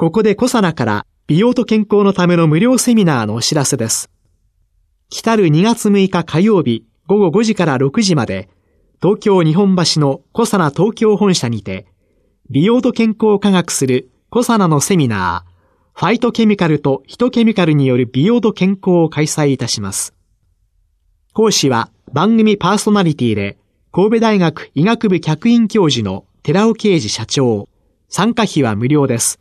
ここでコサナから美容と健康のための無料セミナーのお知らせです来たる2月6日火曜日午後5時から6時まで東京日本橋のコサナ東京本社にて美容と健康を科学するコサナのセミナーファイトケミカルとヒトケミカルによる美容と健康を開催いたします。講師は番組パーソナリティで神戸大学医学部客員教授の寺尾啓二社長。参加費は無料です。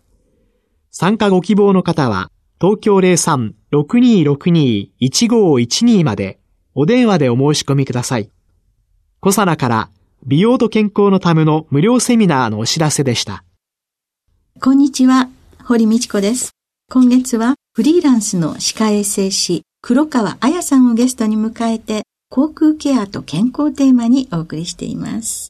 参加ご希望の方は東京03-6262-1512までお電話でお申し込みください。小サナから美容と健康のための無料セミナーのお知らせでした。こんにちは、堀道子です。今月はフリーランスの歯科衛生士黒川彩さんをゲストに迎えて、航空ケアと健康テーマにお送りしています。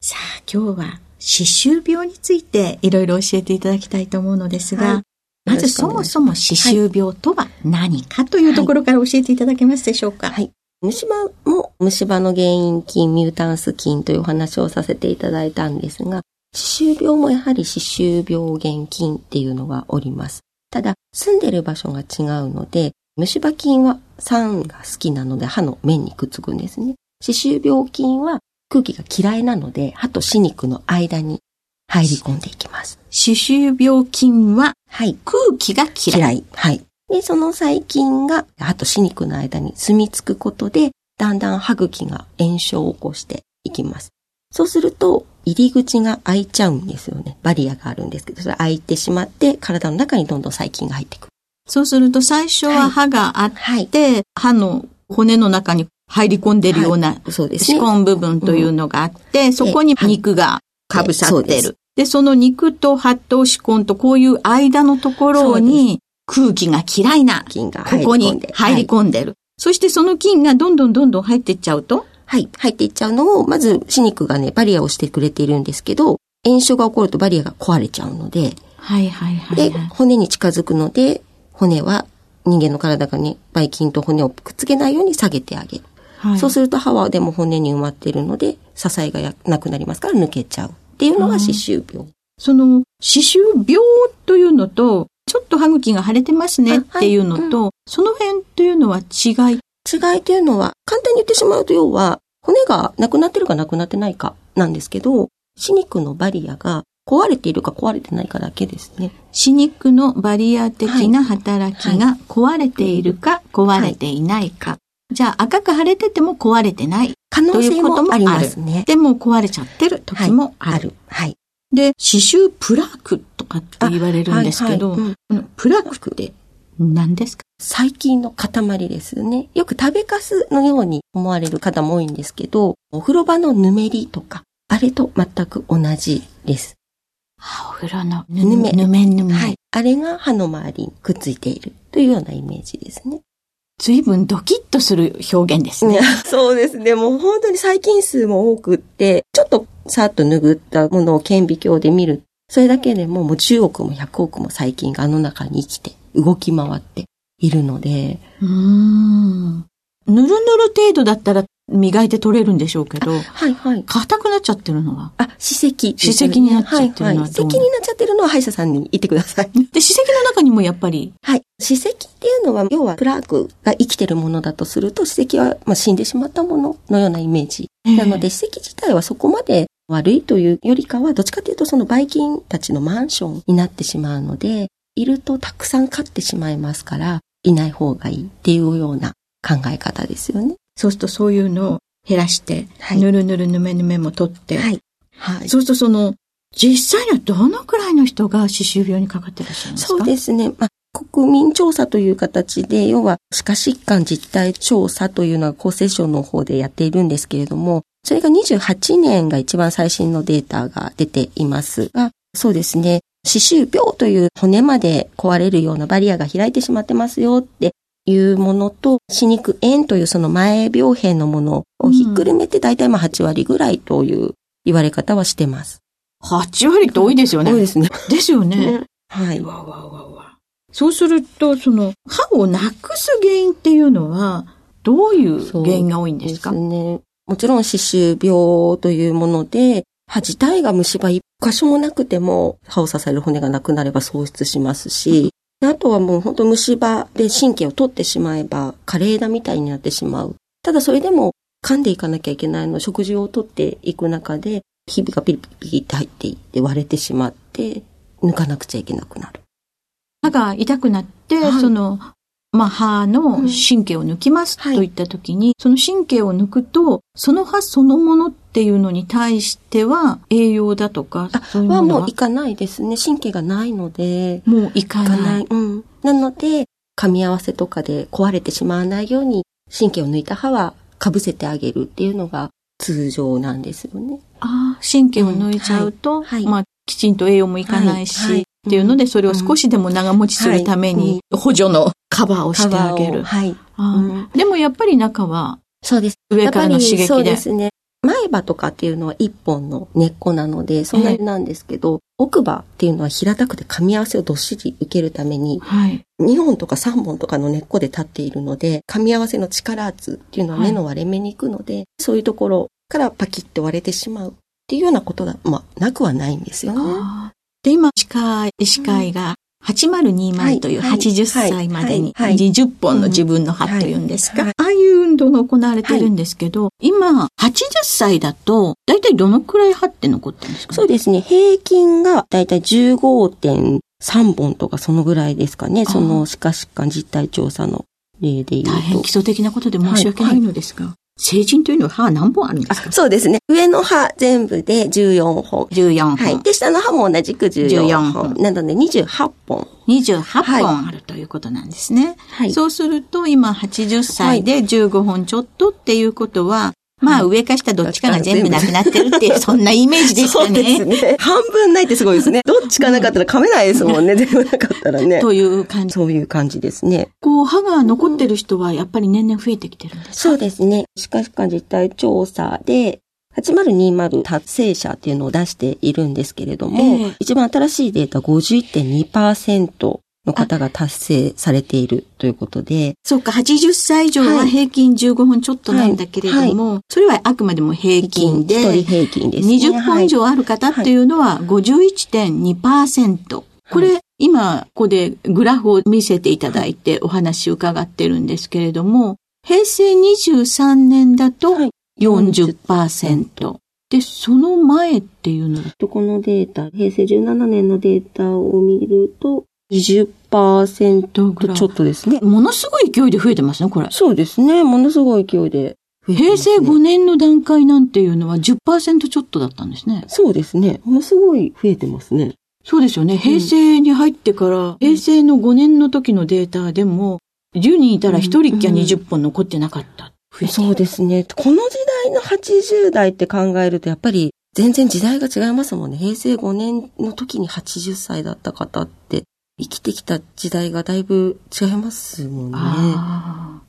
さあ、今日は歯周病についていろいろ教えていただきたいと思うのですが、はい、まずそもそも歯周病とは何かというところから教えていただけますでしょうか？はい。虫歯も虫歯の原因菌、ミュータンス菌というお話をさせていただいたんですが、歯周病もやはり歯周病原菌っていうのがおります。ただ、住んでる場所が違うので、虫歯菌は酸が好きなので歯の面にくっつくんですね。歯周病菌は空気が嫌いなので歯と歯肉の間に入り込んでいきます。歯周病菌は、はい、空気が嫌い。嫌い。はい。で、その細菌が歯と歯肉の間に住み着くことで、だんだん歯茎が炎症を起こしていきます。そうすると、入り口が開いちゃうんですよね。バリアがあるんですけど、それ開いてしまって、体の中にどんどん細菌が入っていく。そうすると最初は歯があって、はいはい、歯の骨の中に入り込んでるような、はい、そうですね。歯根部分というのがあって、うん、そこに肉がかぶさってる。でその肉と歯と歯根とこういう間のところに空気が嫌いな、菌がここに入り込んでる。そしてその菌がどんどんどんどん入っていっちゃうとはい、入っていっちゃうのを、まず歯肉がね、バリアをしてくれているんですけど、炎症が起こるとバリアが壊れちゃうので、はいはいはい、はい、で、骨に近づくので、骨は人間の体がね、ばい菌と骨をくっつけないように下げてあげる。はい、そうすると歯はでも骨に埋まっているので、支えがなくなりますから抜けちゃうっていうのが歯周病。その、歯周病というのと、ちょっと歯茎が腫れてますねっていうのと、はいうん、その辺というのは違い？違いというのは、簡単に言ってしまうと要は、骨がなくなってるかなくなってないかなんですけど、歯肉のバリアが壊れているか壊れてないかだけですね。歯肉のバリア的な働きが壊れているか壊れていないか。はい、じゃあ赤く腫れてても壊れてない可能性もありますね。でも壊れちゃってる時もある。はい。で、歯周プラークとかって言われるんですけど、はいはいうん、プラークって何ですか？細菌の塊ですね。よく食べかすのように思われる方も多いんですけど、お風呂場のぬめりとか、あれと全く同じです。お風呂のぬめ、ぬめぬめ。はい。あれが歯の周りにくっついているというようなイメージですね。随分ドキッとする表現ですね。そうですね。もう本当に細菌数も多くって、ちょっとさっと拭ったものを顕微鏡で見る。それだけでももう10億も100億も細菌があの中に生きて動き回っているので。うん。ぬるぬる程度だったら磨いて取れるんでしょうけど、はいはい。硬くなっちゃってるのはあ、歯石、歯石になっちゃってるのは、歯石になっちゃってるのは歯医者さんに言ってください。で、歯石の中にもやっぱり。はい。歯石っていうのは、要はプラークが生きてるものだとすると、歯石は、まあ、死んでしまったもののようなイメージ。なので、歯石自体はそこまで悪いというよりかは、どっちかというとそのばい菌たちのマンションになってしまうので、いるとたくさん飼ってしまいますから、いない方がいいっていうような考え方ですよね。そうするとそういうのを減らして、はい、ぬるぬるぬめぬめも取って、はい。はい。そうするとその、実際にはどのくらいの人が歯周病にかかってらっしゃるんですか？そうですね。まあ国民調査という形で、要は歯科疾患実態調査というのは厚生省の方でやっているんですけれども、それが28年が一番最新のデータが出ていますが、そうですね。歯周病という骨まで壊れるようなバリアが開いてしまってますよっていうものと、歯肉炎というその前病変のものをひっくるめて大体まあ8割ぐらいという言われ方はしてます。8割って多いですよね。多いですね。ですよね。はい。わわわわ。そうすると、その歯をなくす原因っていうのは、どういう原因が多いんですか？ですね。もちろん歯周病というもので、歯自体が虫歯一箇所もなくても歯を支える骨がなくなれば喪失しますし、あとはもう本当虫歯で神経を取ってしまえば枯れ枝みたいになってしまう。ただそれでも噛んでいかなきゃいけないの食事をとっていく中で、ひびがピリピリって入っていって割れてしまって、抜かなくちゃいけなくなる。歯が痛くなって、はい、そのまあ、歯の神経を抜きますといったときに、その神経を抜くと、その歯そのものっていうのに対しては、栄養だとか、そういうはもういかないですね。神経がないので。もういかない。うん。なので、噛み合わせとかで壊れてしまわないように、神経を抜いた歯は被せてあげるっていうのが通常なんですよね。ああ、神経を抜いちゃうと、うんはいはい、まあ、きちんと栄養もいかないし、はいっていうので、それを少しでも長持ちするために、補助のカバーをしてあげる。はい。でもやっぱり中は、そうです。上からの刺激で。そうですね。前歯とかっていうのは一本の根っこなので、そんなになんですけど、奥歯っていうのは平たくて噛み合わせをどっしり受けるために、はい、2本とか3本とかの根っこで立っているので、噛み合わせの力圧っていうのは目の割れ目に行くので、はい、そういうところからパキッと割れてしまうっていうようなことが、まあ、なくはないんですよね。で、今、歯科医師会が8020という80歳までに20本の自分の歯というんですか、ああいう運動が行われてるんですけど、今、80歳だと、だいたいどのくらい歯って残ってるんですか、ね、そうですね。平均がだいたい15.3本とかそのぐらいですかね。その歯科疾患実態調査の例で言うと。大変基礎的なことで申し訳ないのですが。成人というのは歯は何本あるんですか？そうですね。上の歯全部で14本。14本。はい。で、下の歯も同じく14本。14本なので28本。28本あるということなんですね。はい。そうすると、今80歳で15本ちょっとっていうことは、まあ上か下どっちかが全部なくなってるっていう、そんなイメージですかね。そうですね。半分ないってすごいですね。どっちかなかったら噛めないですもんね。全部なかったらね。という感じ。そういう感じですね。こう、歯が残ってる人はやっぱり年々増えてきてるんですか、そうですね。歯科歯科実態調査で、8020達成者っていうのを出しているんですけれども、えー、一番新しいデータ51.2%の方が達成されているということで。そうか、80歳以上は平均15分ちょっとなんだけれども、はいはい、それはあくまでも平均で、一人平均です、ね。20本以上ある方っていうのは51.2%。これ、今、ここでグラフを見せていただいてお話を伺ってるんですけれども、平成23年だと40%。で、その前っていうのは？このデータ、平成17年のデータを見ると、20%ぐらい？ちょっとですね。ものすごい勢いで増えてますね、これ。そうですね。ものすごい勢いで、ね。平成5年の段階なんていうのは10%ちょっとだったんですね。そうですね。ものすごい増えてますね。そうですよね。平成に入ってから、うん、平成の5年の時のデータでも、10人いたら1人きゃ20本残ってなかった。うん、そうですね。この時代の80代って考えると、やっぱり全然時代が違いますもんね。平成5年の時に80歳だった方って生きてきた時代がだいぶ違いますもんね。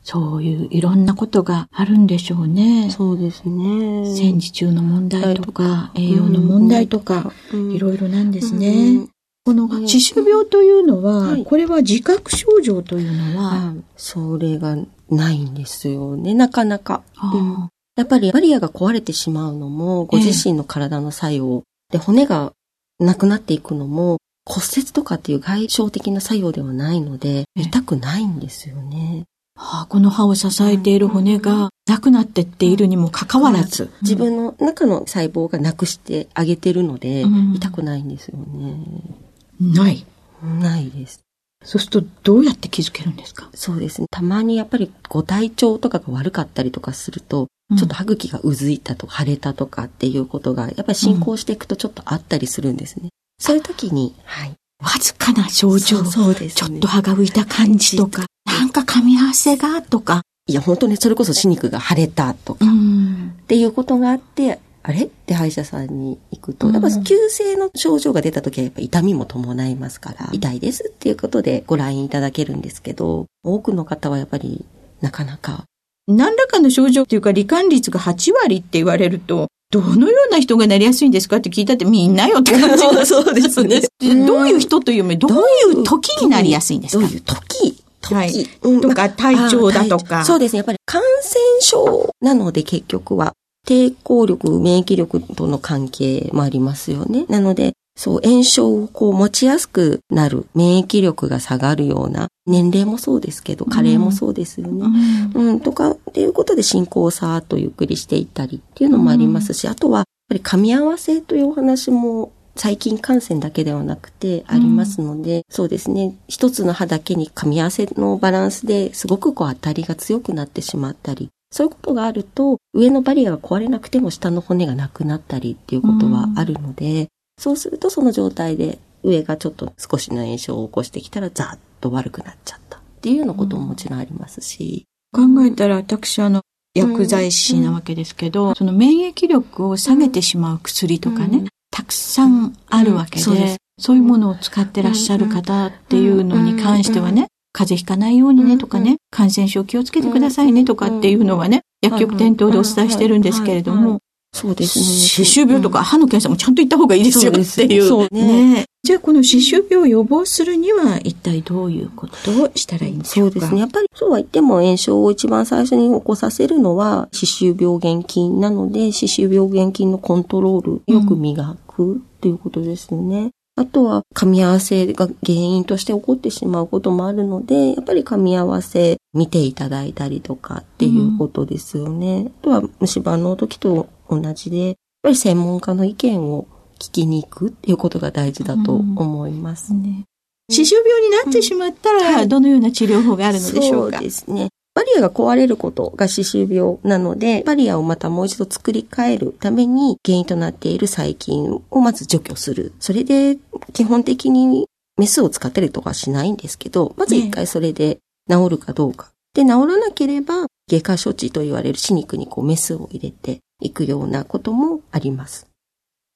そういういろんなことがあるんでしょうね。そうですね。戦時中の問題とか、栄養の問題とか、いろいろなんですね。この歯周病というのは、はい、これは自覚症状というのは、それがないんですよね、なかなか。うん、やっぱりバリアが壊れてしまうのも、ご自身の体の作用、えで、骨がなくなっていくのも、骨折とかっていう外傷的な作用ではないので、痛くないんですよね。はあ、この歯を支えている骨がなくなってっているにもかかわらず。自分の中の細胞がなくしてあげてるので、うん、痛くないんですよね。ない。ないです。そうするとどうやって気づけるんですか？そうですね。たまにやっぱりご体調とかが悪かったりとかすると、ちょっと歯茎がうずいたとか腫れたとかっていうことが、やっぱり進行していくとちょっとあったりするんですね。そういう時に、はい。わずかな症状。そうです、ね、ちょっと歯が浮いた感じとか、なんか噛み合わせがとか。いや、本当にそれこそ歯肉が腫れたとか、っていうことがあって、あれ？って歯医者さんに行くと、やっぱ急性の症状が出た時はやっぱ痛みも伴いますから、痛いですっていうことでご覧いただけるんですけど、多くの方はやっぱりなかなか。何らかの症状っていうか、罹患率が8割って言われると、どのような人がなりやすいんですかって聞いたってみんなよって感じが そうですね。どういう人というより、どういう時になりやすいんですか？どういう時？時、はい、とか体調だとか。そうですね。やっぱり感染症なので結局は。抵抗力、免疫力との関係もありますよね。なので、そう、炎症をこう持ちやすくなる、免疫力が下がるような、年齢もそうですけど、加齢もそうですよね。うん、うん、とか、っていうことで進行をさーっとゆっくりしていったりっていうのもありますし、うん、あとは、やっぱり噛み合わせというお話も細菌感染だけではなくてありますので、うん、そうですね、一つの歯だけに噛み合わせのバランスですごくこう当たりが強くなってしまったり、そういうことがあると、上のバリアが壊れなくても下の骨がなくなったりっていうことはあるので、うん、そうするとその状態で上がちょっと少しの炎症を起こしてきたらザーッと悪くなっちゃったっていうようなことももちろんありますし。考えたら私あの、薬剤師なわけですけど、うん、その免疫力を下げてしまう薬とかね、うん、たくさんあるわけでそういうものを使ってらっしゃる方っていうのに関してはね、風邪ひかないようにねとかね、感染症気をつけてくださいねとかっていうのはね、薬局店頭でお伝えしてるんですけれども、そうですね。歯周病とか歯の検査もちゃんと行った方がいいですよっていう。そうね。じゃあこの歯周病を予防するには一体どういうことをしたらいいんでしょうか？そうですね。やっぱりそうは言っても炎症を一番最初に起こさせるのは歯周病原菌なので歯周病原菌のコントロールよく磨くっていうことですよね。あとは噛み合わせが原因として起こってしまうこともあるので、やっぱり噛み合わせ見ていただいたりとかっていうことですよね。うん、あとは虫歯の時と同じで、やっぱり専門家の意見を聞きに行くっていうことが大事だと思います。うんね歯周病になってしまったら、どのような治療法があるのでしょうか、そうですね。バリアが壊れることが歯周病なので、バリアをまたもう一度作り変えるために原因となっている細菌をまず除去する。それで基本的にメスを使ったりとかしないんですけど、まず一回それで治るかどうか。で、治らなければ外科処置と言われる歯肉にこうメスを入れていくようなこともあります。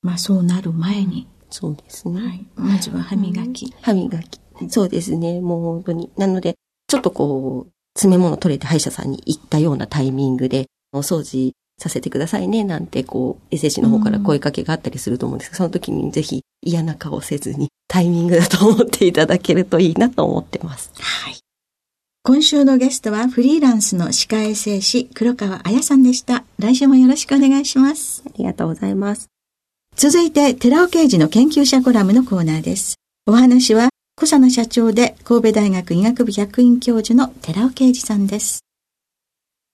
まあそうなる前に。そうですね。はい。まずは歯磨き。歯磨き。そうですね。もう本当に。なので、ちょっとこう、詰め物取れて歯医者さんに行ったようなタイミングで、お掃除させてくださいね、なんて、こう、衛生士の方から声かけがあったりすると思うんですけど、その時にぜひ嫌な顔せずに、タイミングだと思っていただけるといいなと思ってます。はい。今週のゲストはフリーランスの歯科衛生士黒川彩さんでした。来週もよろしくお願いします。ありがとうございます。続いて、寺尾刑事の研究者コラムのコーナーです。お話は小佐野社長で神戸大学医学部客員教授の寺尾啓二さんです。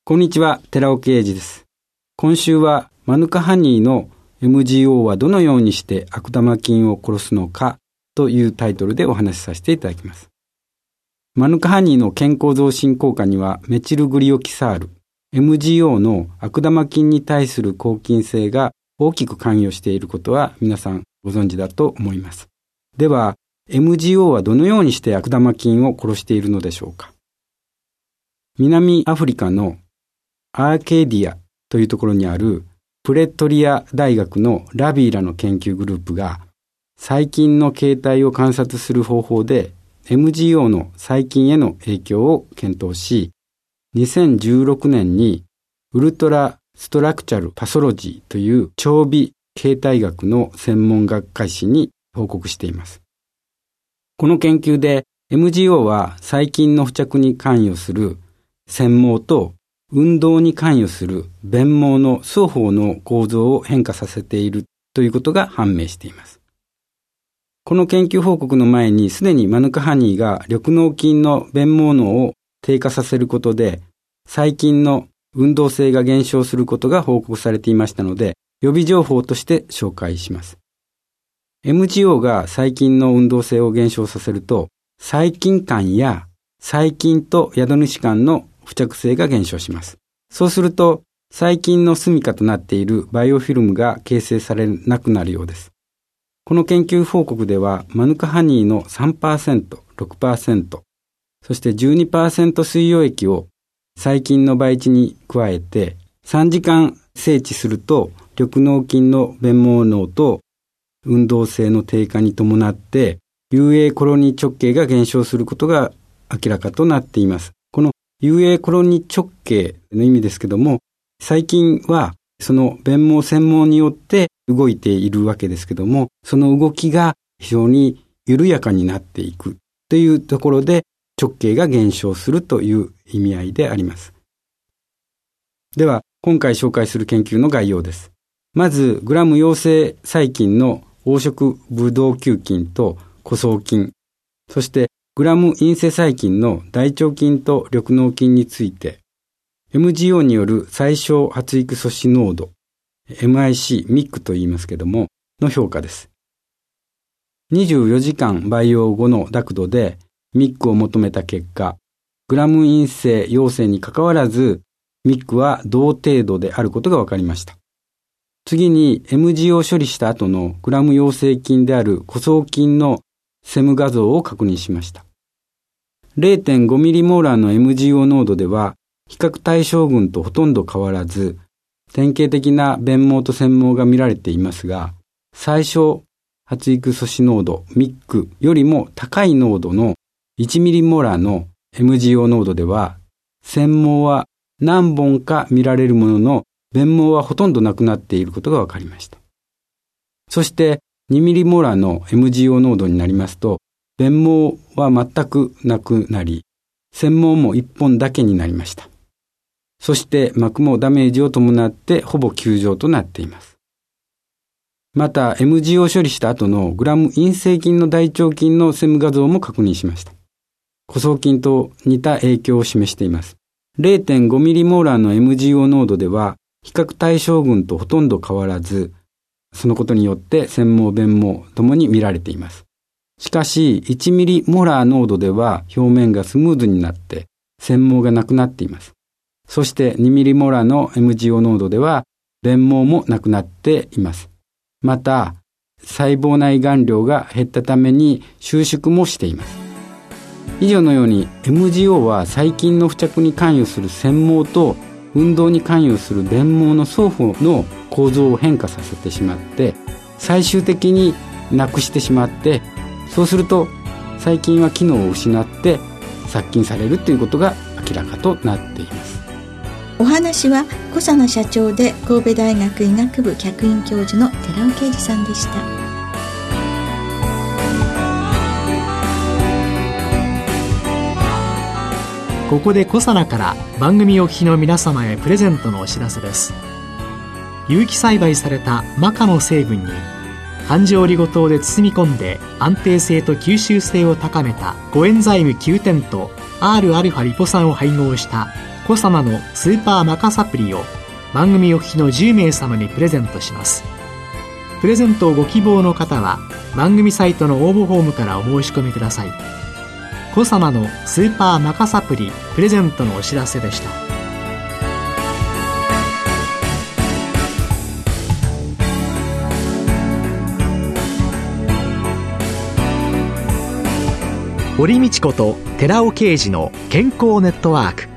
こんにちは、寺尾啓二です。今週はマヌカハニーの MGO はどのようにして悪玉菌を殺すのかというタイトルでお話しさせていただきます。マヌカハニーの健康増進効果にはメチルグリオキサール、MGO の悪玉菌に対する抗菌性が大きく関与していることは皆さんご存知だと思います。では、MGO はどのようにして悪玉菌を殺しているのでしょうか？南アフリカのアーケーディアというところにあるプレトリア大学のラビーラの研究グループが細菌の形態を観察する方法で MGO の細菌への影響を検討し、2016年にウルトラストラクチャルパソロジーという長尾形態学の専門学会誌に報告しています。この研究で MGO は細菌の付着に関与する繊毛と運動に関与する弁毛の双方の構造を変化させているということが判明しています。この研究報告の前にすでにマヌカハニーが緑脳菌の弁毛能を低下させることで細菌の運動性が減少することが報告されていましたので予備情報として紹介します。MGO が細菌の運動性を減少させると、細菌間や細菌と宿主間の付着性が減少します。そうすると、細菌の住処となっているバイオフィルムが形成されなくなるようです。この研究報告では、マヌカハニーの3%、6%、そして12%水溶液を細菌の培地に加えて、3時間静置すると緑脳筋の弁毛脳と運動性の低下に伴って、遊泳コロニー直径が減少することが明らかとなっています。この遊泳コロニー直径の意味ですけども、最近はその弁毛専門によって動いているわけですけども、その動きが非常に緩やかになっていくというところで直径が減少するという意味合いであります。では、今回紹介する研究の概要です。まず、グラム陽性細菌の黄色ブドウ球菌と古草菌、そしてグラム陰性細菌の大腸菌と緑脳菌について、MGO による最小発育素子濃度、MIC、MIC と言いますけども、の評価です。24時間培養後のダクトで MIC を求めた結果、グラム陰性陽性に関わらず、MIC は同程度であることが分かりました。次に MGO 処理した後のグラム陽性菌である古草菌のセム画像を確認しました。0.5ミリモーラーの MGO 濃度では比較対象群とほとんど変わらず、典型的な弁毛と繊毛が見られていますが、最小発育素子濃度、ミックよりも高い濃度の1ミリモラの MGO 濃度では、繊毛は何本か見られるものの、弁毛はほとんどなくなっていることが分かりました。そして2ミリモラの MGO 濃度になりますと、弁毛は全くなくなり、繊毛も1本だけになりました。そして膜もダメージを伴ってほぼ休場となっています。また MG を処理した後のグラム陰性菌の大腸菌のセム画像も確認しました。古草菌と似た影響を示しています。0.5ミリモーラーの MGO 濃度では比較対象群とほとんど変わらず、そのことによって繊毛弁毛ともに見られています。しかし、1ミリモーラー濃度では表面がスムーズになって繊毛がなくなっています。そして2ミリモラの MGO 濃度では、弁毛もなくなっています。また、細胞内顔料が減ったために収縮もしています。以上のように MGO は細菌の付着に関与する繊毛と運動に関与する弁毛の双方の構造を変化させてしまって最終的になくしてしまってそうすると細菌は機能を失って殺菌されるということが明らかとなっていますお話は小佐野社長で神戸大学医学部客員教授の寺尾啓二さんでした。ここで小佐奈から番組お聞きの皆様へプレゼントのお知らせです。有機栽培されたマカの成分に環状オリゴ糖で包み込んで安定性と吸収性を高めたコエンザイム9点と Rα リポ酸を配合したコ様のスーパーマカサプリを番組お聞きの10名様にプレゼントします。プレゼントをご希望の方は番組サイトの応募フォームからお申し込みください。コ様のスーパーマカサプリプレゼントのお知らせでした。堀道子と寺尾啓二の健康ネットワーク。